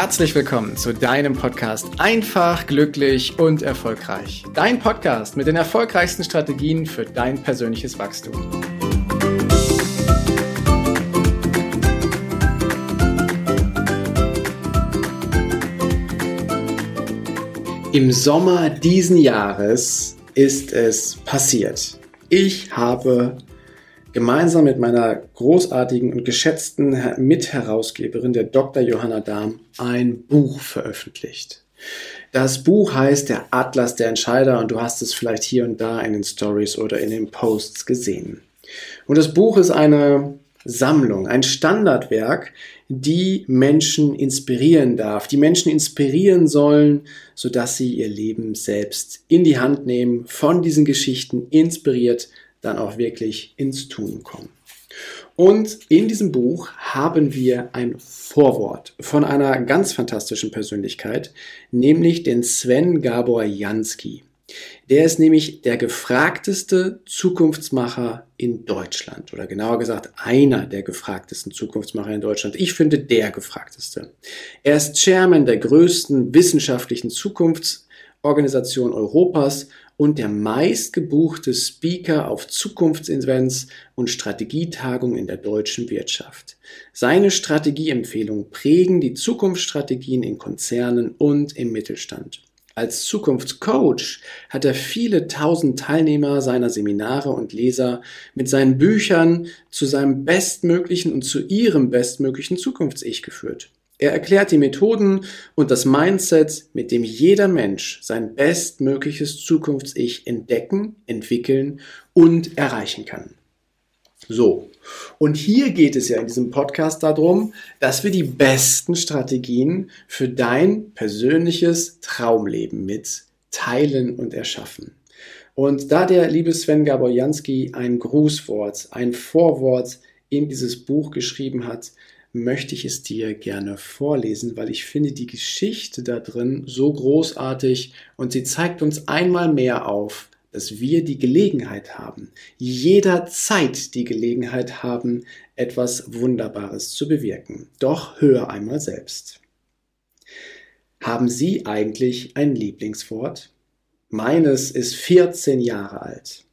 herzlich willkommen zu deinem Podcast Einfach, glücklich und erfolgreich. Dein Podcast mit den erfolgreichsten Strategien für dein persönliches Wachstum. Im Sommer diesen Jahres ist es passiert. Ich habe gemeinsam mit meiner großartigen und geschätzten Mitherausgeberin, der Dr. Johanna Dahm, ein Buch veröffentlicht. Das Buch heißt Der Atlas der Entscheider und du hast es vielleicht hier und da in den Stories oder in den Posts gesehen. Und das Buch ist eine Sammlung, ein Standardwerk, die Menschen inspirieren darf, die Menschen inspirieren sollen, sodass sie ihr Leben selbst in die Hand nehmen, von diesen Geschichten inspiriert dann auch wirklich ins Tun kommen. Und in diesem Buch haben wir ein Vorwort von einer ganz fantastischen Persönlichkeit, nämlich den Sven Gabor Jansky. Der ist nämlich der gefragteste Zukunftsmacher in Deutschland oder genauer gesagt einer der gefragtesten Zukunftsmacher in Deutschland. Ich finde der gefragteste. Er ist Chairman der größten wissenschaftlichen Zukunftsorganisation Europas und der meistgebuchte Speaker auf Zukunftsevents und Strategietagungen in der deutschen Wirtschaft. Seine Strategieempfehlungen prägen die Zukunftsstrategien in Konzernen und im Mittelstand. Als Zukunftscoach hat er viele tausend Teilnehmer seiner Seminare und Leser mit seinen Büchern zu seinem bestmöglichen und zu ihrem bestmöglichen Zukunfts-Ich geführt. Er erklärt die Methoden und das Mindset, mit dem jeder Mensch sein bestmögliches Zukunfts-Ich entdecken, entwickeln und erreichen kann. So, und hier geht es ja in diesem Podcast darum, dass wir die besten Strategien für dein persönliches Traumleben mit teilen und erschaffen. Und da der liebe Sven Gaborjanski ein Grußwort, ein Vorwort in dieses Buch geschrieben hat, möchte ich es dir gerne vorlesen, weil ich finde die Geschichte da drin so großartig und sie zeigt uns einmal mehr auf, dass wir die Gelegenheit haben, jederzeit die Gelegenheit haben, etwas Wunderbares zu bewirken. Doch hör einmal selbst. Haben Sie eigentlich ein Lieblingswort? Meines ist 14 Jahre alt.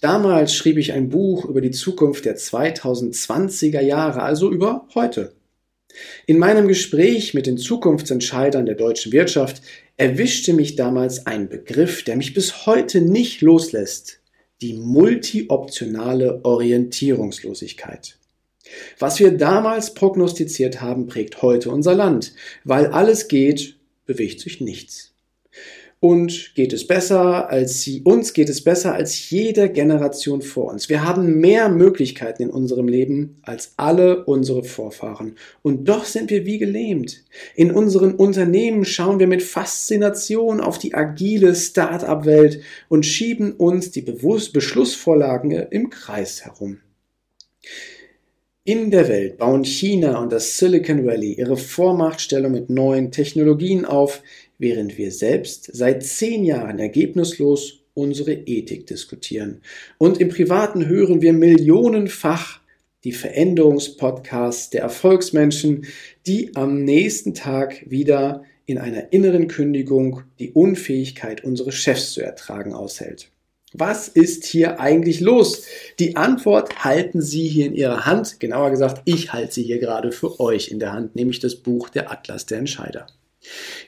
Damals schrieb ich ein Buch über die Zukunft der 2020er Jahre, also über heute. In meinem Gespräch mit den Zukunftsentscheidern der deutschen Wirtschaft erwischte mich damals ein Begriff, der mich bis heute nicht loslässt, die multioptionale Orientierungslosigkeit. Was wir damals prognostiziert haben, prägt heute unser Land. Weil alles geht, bewegt sich nichts und geht es besser als sie, uns geht es besser als jede Generation vor uns. Wir haben mehr Möglichkeiten in unserem Leben als alle unsere Vorfahren. Und doch sind wir wie gelähmt. In unseren Unternehmen schauen wir mit Faszination auf die agile Start-up-Welt und schieben uns die Bewusst Beschlussvorlagen im Kreis herum. In der Welt bauen China und das Silicon Valley ihre Vormachtstellung mit neuen Technologien auf, während wir selbst seit zehn Jahren ergebnislos unsere Ethik diskutieren. Und im Privaten hören wir millionenfach die Veränderungspodcasts der Erfolgsmenschen, die am nächsten Tag wieder in einer inneren Kündigung die Unfähigkeit unseres Chefs zu ertragen aushält. Was ist hier eigentlich los? Die Antwort halten Sie hier in Ihrer Hand. Genauer gesagt, ich halte sie hier gerade für euch in der Hand, nämlich das Buch Der Atlas der Entscheider.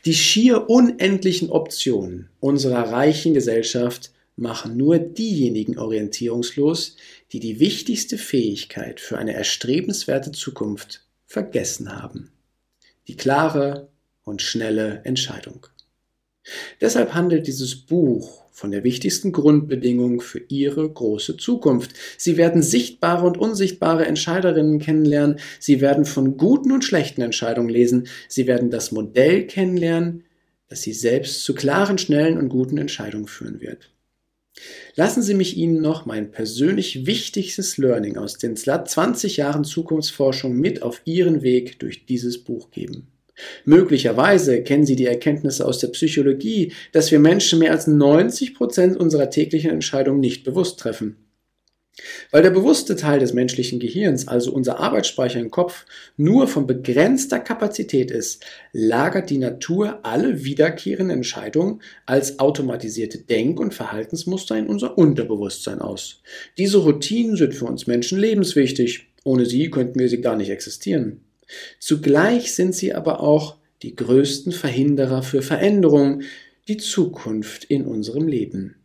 Die schier unendlichen Optionen unserer reichen Gesellschaft machen nur diejenigen orientierungslos, die die wichtigste Fähigkeit für eine erstrebenswerte Zukunft vergessen haben. Die klare und schnelle Entscheidung. Deshalb handelt dieses Buch von der wichtigsten Grundbedingung für ihre große Zukunft. Sie werden sichtbare und unsichtbare Entscheiderinnen kennenlernen. Sie werden von guten und schlechten Entscheidungen lesen. Sie werden das Modell kennenlernen, das sie selbst zu klaren, schnellen und guten Entscheidungen führen wird. Lassen Sie mich Ihnen noch mein persönlich wichtigstes Learning aus den 20 Jahren Zukunftsforschung mit auf Ihren Weg durch dieses Buch geben. Möglicherweise kennen Sie die Erkenntnisse aus der Psychologie, dass wir Menschen mehr als 90 Prozent unserer täglichen Entscheidungen nicht bewusst treffen. Weil der bewusste Teil des menschlichen Gehirns, also unser Arbeitsspeicher im Kopf, nur von begrenzter Kapazität ist, lagert die Natur alle wiederkehrenden Entscheidungen als automatisierte Denk- und Verhaltensmuster in unser Unterbewusstsein aus. Diese Routinen sind für uns Menschen lebenswichtig. Ohne sie könnten wir sie gar nicht existieren. Zugleich sind sie aber auch die größten Verhinderer für Veränderung, die Zukunft in unserem Leben.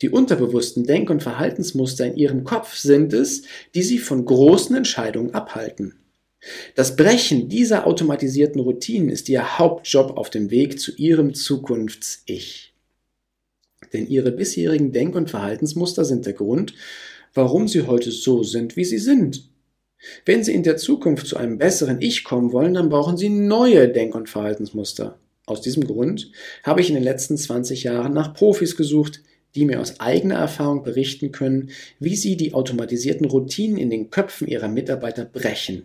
Die unterbewussten Denk- und Verhaltensmuster in ihrem Kopf sind es, die sie von großen Entscheidungen abhalten. Das Brechen dieser automatisierten Routinen ist ihr Hauptjob auf dem Weg zu ihrem Zukunfts-Ich. Denn ihre bisherigen Denk- und Verhaltensmuster sind der Grund, warum sie heute so sind, wie sie sind. Wenn sie in der Zukunft zu einem besseren Ich kommen wollen, dann brauchen sie neue Denk- und Verhaltensmuster. Aus diesem Grund habe ich in den letzten 20 Jahren nach Profis gesucht, die mir aus eigener Erfahrung berichten können, wie sie die automatisierten Routinen in den Köpfen ihrer Mitarbeiter brechen.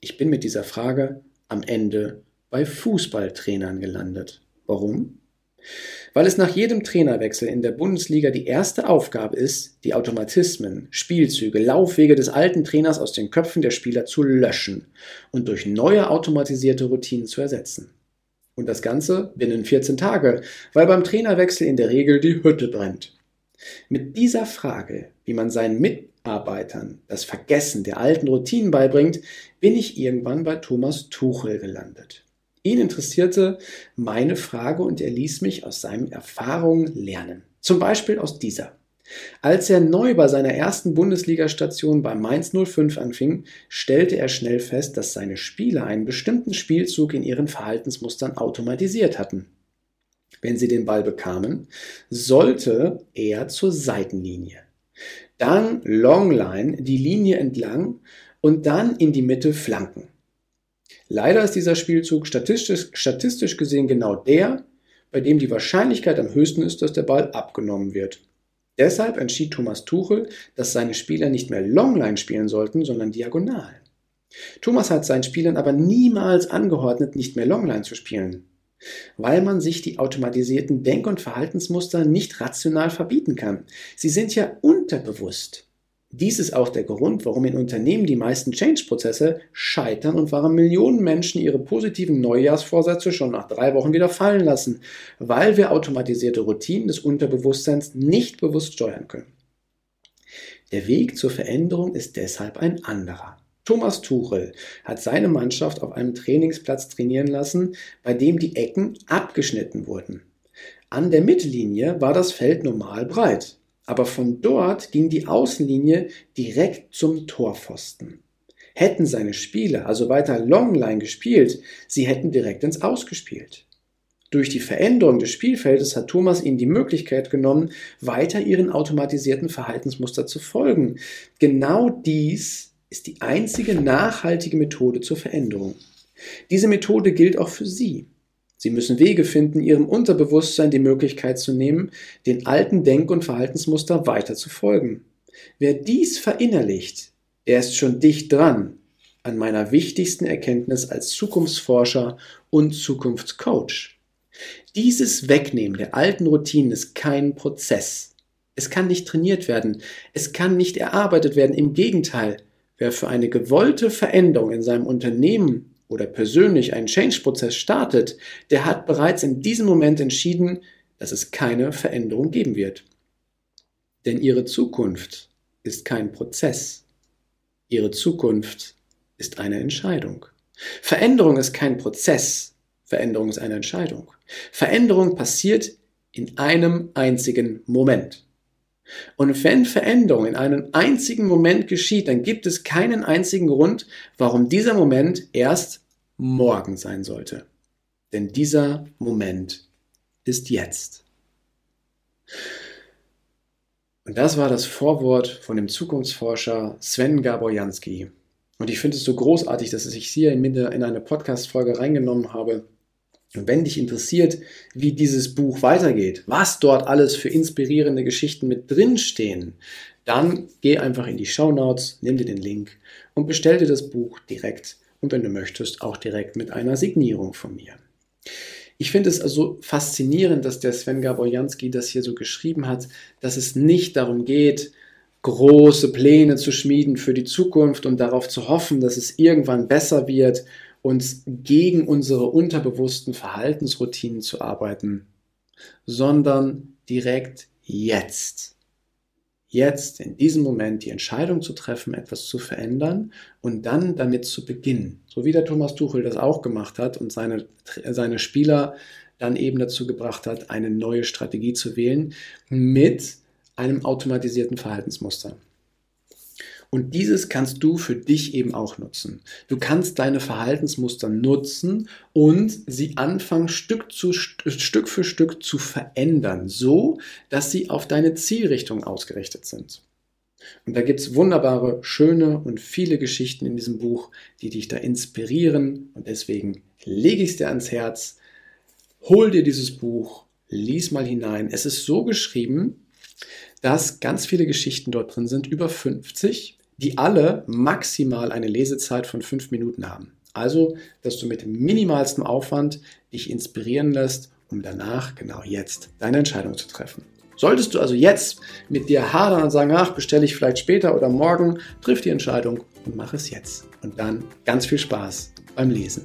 Ich bin mit dieser Frage am Ende bei Fußballtrainern gelandet. Warum? Weil es nach jedem Trainerwechsel in der Bundesliga die erste Aufgabe ist, die Automatismen, Spielzüge, Laufwege des alten Trainers aus den Köpfen der Spieler zu löschen und durch neue automatisierte Routinen zu ersetzen. Und das Ganze binnen 14 Tage, weil beim Trainerwechsel in der Regel die Hütte brennt. Mit dieser Frage, wie man seinen Mitarbeitern das Vergessen der alten Routinen beibringt, bin ich irgendwann bei Thomas Tuchel gelandet. Ihn interessierte meine Frage und er ließ mich aus seinen Erfahrungen lernen. Zum Beispiel aus dieser. Als er neu bei seiner ersten Bundesliga-Station bei Mainz 05 anfing, stellte er schnell fest, dass seine Spieler einen bestimmten Spielzug in ihren Verhaltensmustern automatisiert hatten. Wenn sie den Ball bekamen, sollte er zur Seitenlinie. Dann Longline, die Linie entlang und dann in die Mitte flanken. Leider ist dieser Spielzug statistisch, statistisch gesehen genau der, bei dem die Wahrscheinlichkeit am höchsten ist, dass der Ball abgenommen wird. Deshalb entschied Thomas Tuchel, dass seine Spieler nicht mehr Longline spielen sollten, sondern diagonal. Thomas hat seinen Spielern aber niemals angeordnet, nicht mehr Longline zu spielen, weil man sich die automatisierten Denk- und Verhaltensmuster nicht rational verbieten kann. Sie sind ja unterbewusst. Dies ist auch der Grund, warum in Unternehmen die meisten Change-Prozesse scheitern und warum Millionen Menschen ihre positiven Neujahrsvorsätze schon nach drei Wochen wieder fallen lassen, weil wir automatisierte Routinen des Unterbewusstseins nicht bewusst steuern können. Der Weg zur Veränderung ist deshalb ein anderer. Thomas Tuchel hat seine Mannschaft auf einem Trainingsplatz trainieren lassen, bei dem die Ecken abgeschnitten wurden. An der Mittellinie war das Feld normal breit aber von dort ging die Außenlinie direkt zum Torpfosten. Hätten seine Spieler also weiter Longline gespielt, sie hätten direkt ins Ausgespielt. Durch die Veränderung des Spielfeldes hat Thomas ihnen die Möglichkeit genommen, weiter ihren automatisierten Verhaltensmuster zu folgen. Genau dies ist die einzige nachhaltige Methode zur Veränderung. Diese Methode gilt auch für Sie. Sie müssen Wege finden, ihrem Unterbewusstsein die Möglichkeit zu nehmen, den alten Denk- und Verhaltensmuster weiter zu folgen. Wer dies verinnerlicht, der ist schon dicht dran an meiner wichtigsten Erkenntnis als Zukunftsforscher und Zukunftscoach. Dieses Wegnehmen der alten Routinen ist kein Prozess. Es kann nicht trainiert werden. Es kann nicht erarbeitet werden. Im Gegenteil, wer für eine gewollte Veränderung in seinem Unternehmen oder persönlich einen Change-Prozess startet, der hat bereits in diesem Moment entschieden, dass es keine Veränderung geben wird. Denn ihre Zukunft ist kein Prozess. Ihre Zukunft ist eine Entscheidung. Veränderung ist kein Prozess. Veränderung ist eine Entscheidung. Veränderung passiert in einem einzigen Moment. Und wenn Veränderung in einem einzigen Moment geschieht, dann gibt es keinen einzigen Grund, warum dieser Moment erst morgen sein sollte. Denn dieser Moment ist jetzt. Und das war das Vorwort von dem Zukunftsforscher Sven Gaborjanski. Und ich finde es so großartig, dass ich hier in, in eine Podcast-Folge reingenommen habe. Und wenn dich interessiert, wie dieses Buch weitergeht, was dort alles für inspirierende Geschichten mit drinstehen, dann geh einfach in die Show Notes, nimm dir den Link und bestell dir das Buch direkt und wenn du möchtest, auch direkt mit einer Signierung von mir. Ich finde es also faszinierend, dass der Sven Gaborjanski das hier so geschrieben hat, dass es nicht darum geht, große Pläne zu schmieden für die Zukunft und darauf zu hoffen, dass es irgendwann besser wird, uns gegen unsere unterbewussten Verhaltensroutinen zu arbeiten, sondern direkt jetzt. Jetzt, in diesem Moment, die Entscheidung zu treffen, etwas zu verändern und dann damit zu beginnen. So wie der Thomas Tuchel das auch gemacht hat und seine, seine Spieler dann eben dazu gebracht hat, eine neue Strategie zu wählen mit einem automatisierten Verhaltensmuster. Und dieses kannst du für dich eben auch nutzen. Du kannst deine Verhaltensmuster nutzen und sie anfangen Stück, zu, Stück für Stück zu verändern, so dass sie auf deine Zielrichtung ausgerichtet sind. Und da gibt es wunderbare, schöne und viele Geschichten in diesem Buch, die dich da inspirieren. Und deswegen lege ich es dir ans Herz. Hol dir dieses Buch, lies mal hinein. Es ist so geschrieben, dass ganz viele Geschichten dort drin sind, über 50, die alle maximal eine Lesezeit von fünf Minuten haben. Also, dass du mit minimalstem Aufwand dich inspirieren lässt, um danach, genau jetzt, deine Entscheidung zu treffen. Solltest du also jetzt mit dir hadern und sagen, ach, bestelle ich vielleicht später oder morgen, triff die Entscheidung und mach es jetzt. Und dann ganz viel Spaß beim Lesen.